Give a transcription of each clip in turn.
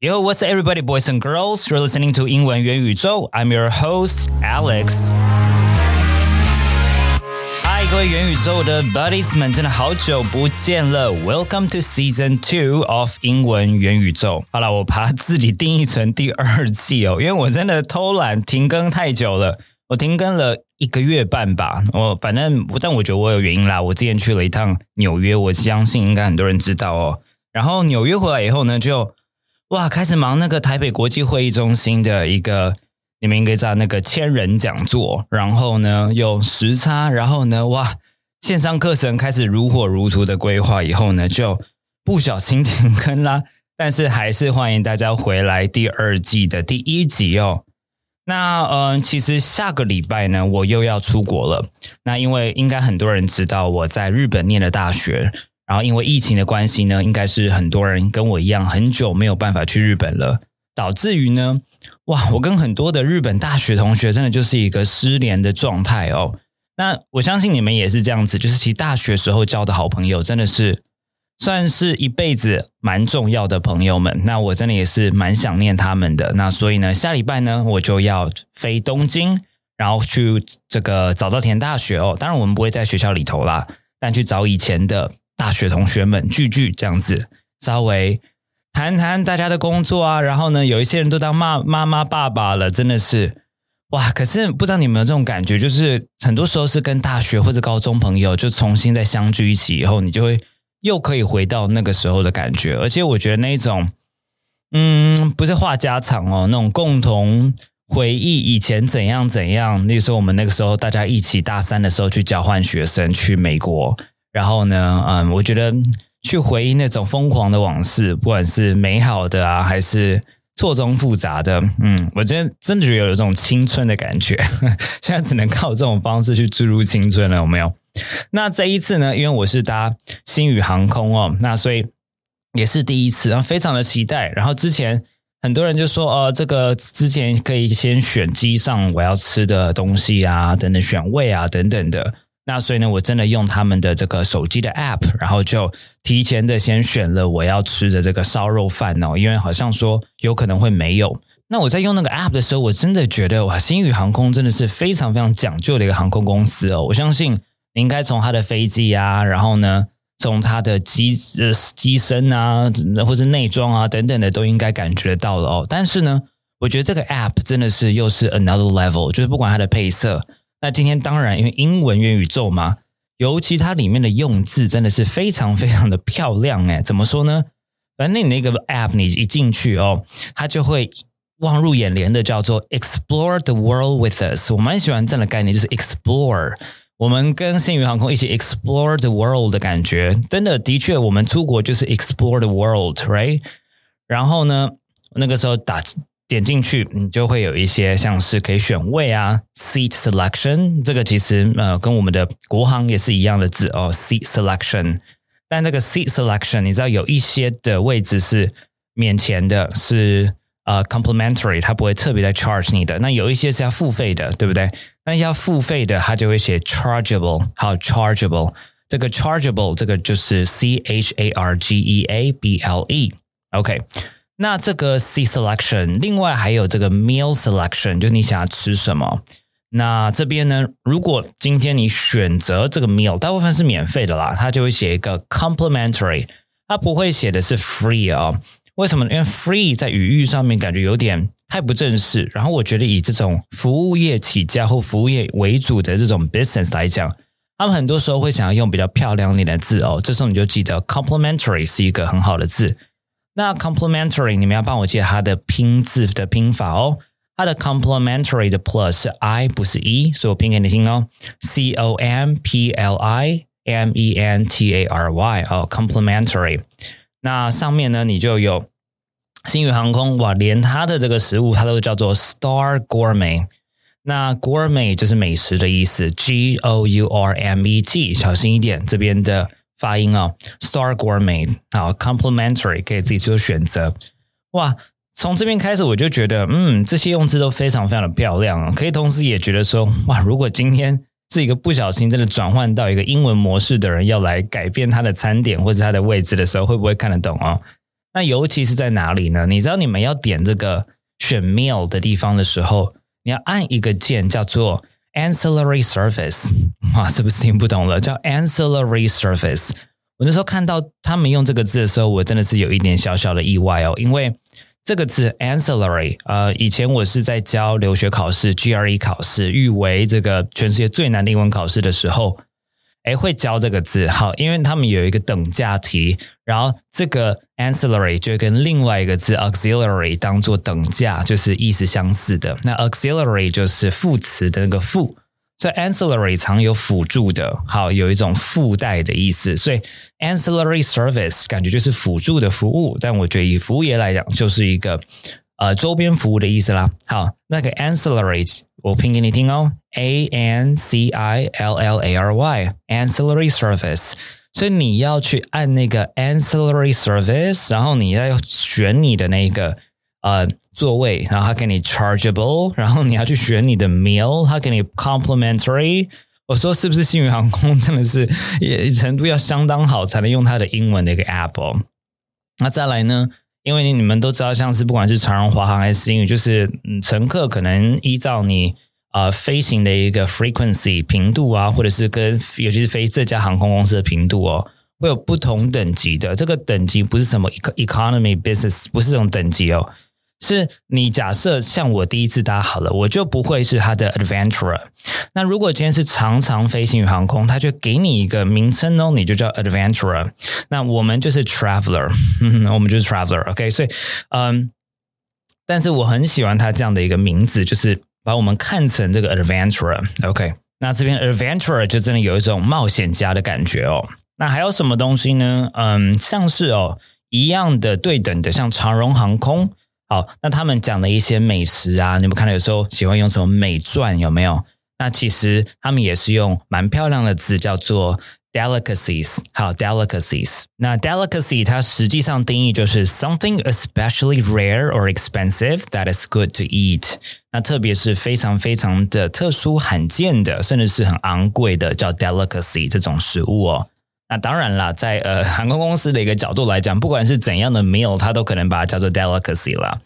Yo, what's up, everybody, boys and girls? You're listening to 英文元宇宙. I'm your host, Alex. 嗨，各位元宇宙的 buddies 们，真的好久不见了。Welcome to season two of 英文元宇宙。好了，我把自己定义成第二季哦，因为我真的偷懒停更太久了，我停更了一个月半吧。我反正，但我觉得我有原因啦。我之前去了一趟纽约，我相信应该很多人知道哦。然后纽约回来以后呢，就哇，开始忙那个台北国际会议中心的一个，你们应该知道那个千人讲座，然后呢有时差，然后呢哇，线上课程开始如火如荼的规划，以后呢就不小心停更啦。但是还是欢迎大家回来第二季的第一集哦。那嗯，其实下个礼拜呢，我又要出国了。那因为应该很多人知道我在日本念的大学。然后因为疫情的关系呢，应该是很多人跟我一样很久没有办法去日本了，导致于呢，哇，我跟很多的日本大学同学真的就是一个失联的状态哦。那我相信你们也是这样子，就是其实大学时候交的好朋友真的是算是一辈子蛮重要的朋友们。那我真的也是蛮想念他们的。那所以呢，下礼拜呢，我就要飞东京，然后去这个早稻田大学哦。当然我们不会在学校里头啦，但去找以前的。大学同学们聚聚这样子，稍微谈谈大家的工作啊，然后呢，有一些人都当妈妈妈爸爸了，真的是哇！可是不知道你们有这种感觉，就是很多时候是跟大学或者高中朋友就重新再相聚一起以后，你就会又可以回到那个时候的感觉。而且我觉得那种，嗯，不是话家常哦，那种共同回忆以前怎样怎样。例如说，我们那个时候大家一起大三的时候去交换学生去美国。然后呢，嗯，我觉得去回忆那种疯狂的往事，不管是美好的啊，还是错综复杂的，嗯，我真真的觉得有这种青春的感觉。现在只能靠这种方式去注入青春了，有没有？那这一次呢，因为我是搭星宇航空哦，那所以也是第一次，然后非常的期待。然后之前很多人就说，呃，这个之前可以先选机上我要吃的东西啊，等等选位啊，等等的。那所以呢，我真的用他们的这个手机的 App，然后就提前的先选了我要吃的这个烧肉饭哦，因为好像说有可能会没有。那我在用那个 App 的时候，我真的觉得哇，新宇航空真的是非常非常讲究的一个航空公司哦。我相信你应该从它的飞机啊，然后呢，从它的机呃机身啊，或者内装啊等等的，都应该感觉到了哦。但是呢，我觉得这个 App 真的是又是 another level，就是不管它的配色。那今天当然，因为英文元宇宙嘛，尤其它里面的用字真的是非常非常的漂亮哎，怎么说呢？反正你那个 app 你一进去哦，它就会望入眼帘的叫做 Explore the world with us。我蛮喜欢这样的概念，就是 Explore。我们跟新宇航空一起 Explore the world 的感觉，真的的确，我们出国就是 Explore the world，right？然后呢，那个时候打。点进去，你就会有一些像是可以选位啊，seat selection，这个其实呃跟我们的国航也是一样的字哦，seat selection。但这个 seat selection，你知道有一些的位置是免钱的，是呃 complimentary，它不会特别的 charge 你的。那有一些是要付费的，对不对？那要付费的，它就会写 chargeable，还有 chargeable。这个 chargeable 这个就是 c h a r g e a b l e，OK。那这个 C selection，另外还有这个 meal selection，就是你想要吃什么。那这边呢，如果今天你选择这个 meal，大部分是免费的啦，它就会写一个 complimentary，它不会写的是 free 啊。为什么？因为 free 在语义上面感觉有点太不正式。然后我觉得以这种服务业起家或服务业为主的这种 business 来讲，他们很多时候会想要用比较漂亮一点的字哦。这时候你就记得 complimentary 是一个很好的字。那 complementary，你们要帮我记它的拼字的拼法哦。它的 complementary 的 plus 是 i 不是 e，所以我拼给你听哦。c o m p l i m e n t a r y 哦，complementary。那上面呢，你就有星宇航空哇，连它的这个食物它都叫做 Star Gourmet。那 Gourmet 就是美食的意思，G O U R M E T，小心一点，这边的。发音啊，Star Gourmet，好，Complimentary 可以自己做选择。哇，从这边开始我就觉得，嗯，这些用字都非常非常的漂亮啊。可以同时也觉得说，哇，如果今天是一个不小心真的转换到一个英文模式的人要来改变他的餐点或者他的位置的时候，会不会看得懂哦？那尤其是在哪里呢？你知道你们要点这个选 meal 的地方的时候，你要按一个键叫做 ancillary service。哇，是不是听不懂了？叫 ancillary service。我那时候看到他们用这个字的时候，我真的是有一点小小的意外哦，因为这个字 ancillary，呃，以前我是在教留学考试 GRE 考试，誉为这个全世界最难的英文考试的时候。哎，会教这个字好，因为他们有一个等价题，然后这个 ancillary 就跟另外一个字 auxiliary 当做等价，就是意思相似的。那 auxiliary 就是副词的那个副，所以 ancillary 常有辅助的，好，有一种附带的意思。所以 ancillary service 感觉就是辅助的服务，但我觉得以服务业来讲，就是一个呃周边服务的意思啦。好，那个 ancillary。我拼给你听哦，A N C I L L A R Y ancillary service。所以你要去按那个 ancillary service，然后你要选你的那个呃座位，然后他给你 chargeable，然后你要去选你的 meal，他给你 complimentary。我说是不是新宇航空真的是也程度要相当好才能用它的英文的一个 app？哦？那再来呢？因为你们都知道，像是不管是长荣、华航还是新宇，就是乘客可能依照你啊飞行的一个 frequency 频度啊，或者是跟尤其是飞这家航空公司的频度哦，会有不同等级的。这个等级不是什么 economy business，不是这种等级哦。是你假设像我第一次搭好了，我就不会是他的 adventurer。那如果今天是常常飞行宇航空，他就给你一个名称哦，你就叫 adventurer。那我们就是 traveler，我们就是 traveler。OK，所以嗯，但是我很喜欢他这样的一个名字，就是把我们看成这个 adventurer。OK，那这边 adventurer 就真的有一种冒险家的感觉哦。那还有什么东西呢？嗯，像是哦一样的对等的，像长荣航空。好，那他们讲的一些美食啊，你们看到有时候喜欢用什么美钻有没有？那其实他们也是用蛮漂亮的字，叫做 delicacies。好，delicacies。那 delicacy 它实际上定义就是 something especially rare or expensive that is good to eat。那特别是非常非常的特殊罕见的，甚至是很昂贵的，叫 delicacy 这种食物哦。那当然啦，在呃航空公司的一个角度来讲，不管是怎样的 meal，它都可能把它叫做 delicacy 啦。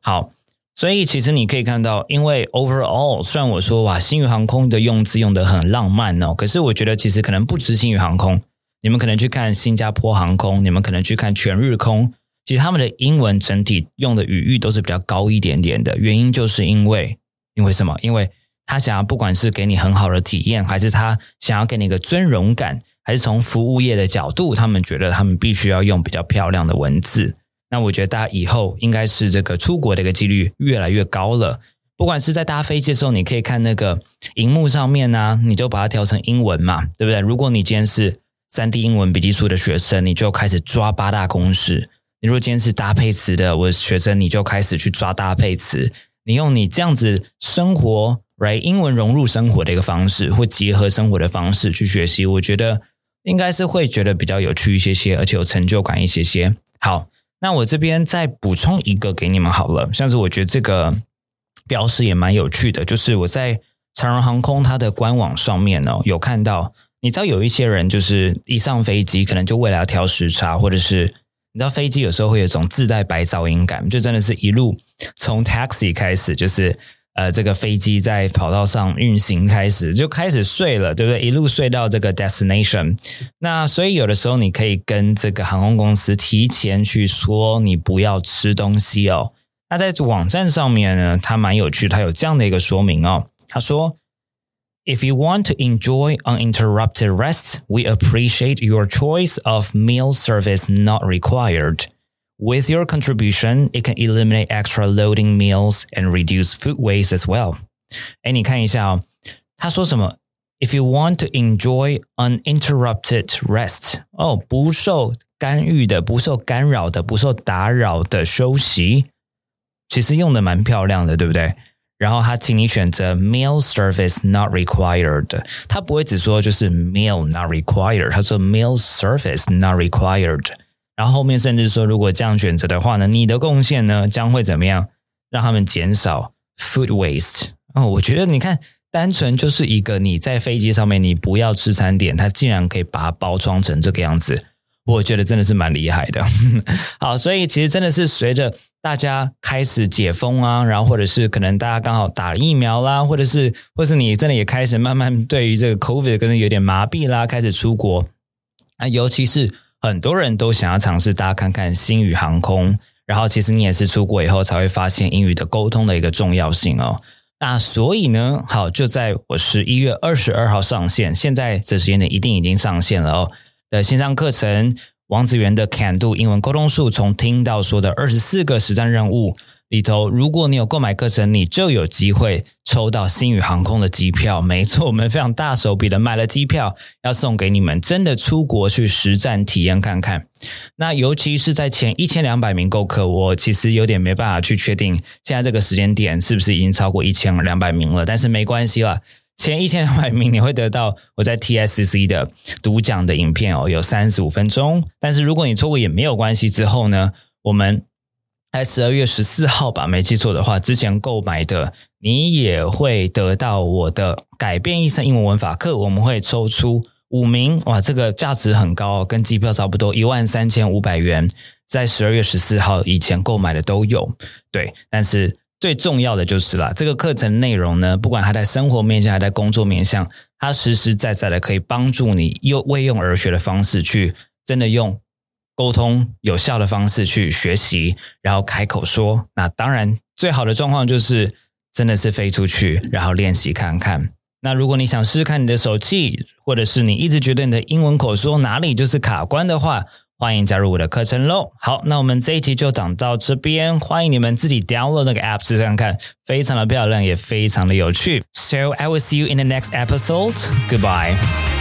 好，所以其实你可以看到，因为 overall，虽然我说哇，新宇航空的用字用的很浪漫哦，可是我觉得其实可能不止新宇航空，你们可能去看新加坡航空，你们可能去看全日空，其实他们的英文整体用的语域都是比较高一点点的。原因就是因为，因为什么？因为他想要不管是给你很好的体验，还是他想要给你一个尊荣感。还是从服务业的角度，他们觉得他们必须要用比较漂亮的文字。那我觉得大家以后应该是这个出国的一个几率越来越高了。不管是在搭飞机的时候，你可以看那个荧幕上面呢，你就把它调成英文嘛，对不对？如果你今天是三 D 英文笔记书的学生，你就开始抓八大公式；你如果今天是搭配词的我学生，你就开始去抓搭配词。你用你这样子生活，right 英文融入生活的一个方式，或结合生活的方式去学习，我觉得。应该是会觉得比较有趣一些些，而且有成就感一些些。好，那我这边再补充一个给你们好了，像是我觉得这个标识也蛮有趣的，就是我在长荣航空它的官网上面呢有看到，你知道有一些人就是一上飞机，可能就为了要调时差，或者是你知道飞机有时候会有一种自带白噪音感，就真的是一路从 taxi 开始就是。呃，这个飞机在跑道上运行开始就开始睡了，对不对？一路睡到这个 destination。那所以有的时候你可以跟这个航空公司提前去说，你不要吃东西哦。那在网站上面呢，它蛮有趣，它有这样的一个说明哦。他说：“If you want to enjoy uninterrupted rest, we appreciate your choice of meal service not required.” With your contribution, it can eliminate extra loading meals and reduce food waste as well. 哎，你看一下哦，他说什么？If you want to enjoy uninterrupted rest，哦，不受干预的、不受干扰的、不受打扰的休息，其实用的蛮漂亮的，对不对？然后他请你选择 meal service not required，他不会只说就是 meal not required，他说 meal service not required。 然后后面甚至说，如果这样选择的话呢，你的贡献呢将会怎么样？让他们减少 food waste 哦。我觉得你看，单纯就是一个你在飞机上面你不要吃餐点，它竟然可以把它包装成这个样子。我觉得真的是蛮厉害的。好，所以其实真的是随着大家开始解封啊，然后或者是可能大家刚好打疫苗啦，或者是或是你真的也开始慢慢对于这个 COVID 可能有点麻痹啦，开始出国啊，尤其是很多人都想要尝试大家看看星宇航空，然后其实你也是出国以后才会发现英语的沟通的一个重要性哦。那所以呢，好，就在我十一月二十二号上线，现在这时间点一定已经上线了哦。的线上课程，王子源的 Can Do 英文沟通术，从听到说的二十四个实战任务里头，如果你有购买课程，你就有机会抽到星宇航空的机票。没错，我们非常大手笔的买了机票，要送给你们，真的出国去实战体验看看。那尤其是在前一千两百名购课，我其实有点没办法去确定现在这个时间点是不是已经超过一千两百名了，但是没关系了。前一千两百名，你会得到我在 TSC 的独讲的影片哦，有三十五分钟。但是如果你错过也没有关系。之后呢，我们在十二月十四号吧，没记错的话，之前购买的你也会得到我的改变一生英文文法课。我们会抽出五名，哇，这个价值很高，跟机票差不多，一万三千五百元，在十二月十四号以前购买的都有。对，但是。最重要的就是啦，这个课程内容呢，不管它在生活面向，还在工作面向，它实实在在的可以帮助你用未用而学的方式去真的用沟通有效的方式去学习，然后开口说。那当然，最好的状况就是真的是飞出去，然后练习看看。那如果你想试试看你的手气，或者是你一直觉得你的英文口说哪里就是卡关的话，欢迎加入我的课程喽！好，那我们这一集就讲到这边，欢迎你们自己 download 那个 app 试看看，非常的漂亮，也非常的有趣。So I will see you in the next episode. Goodbye.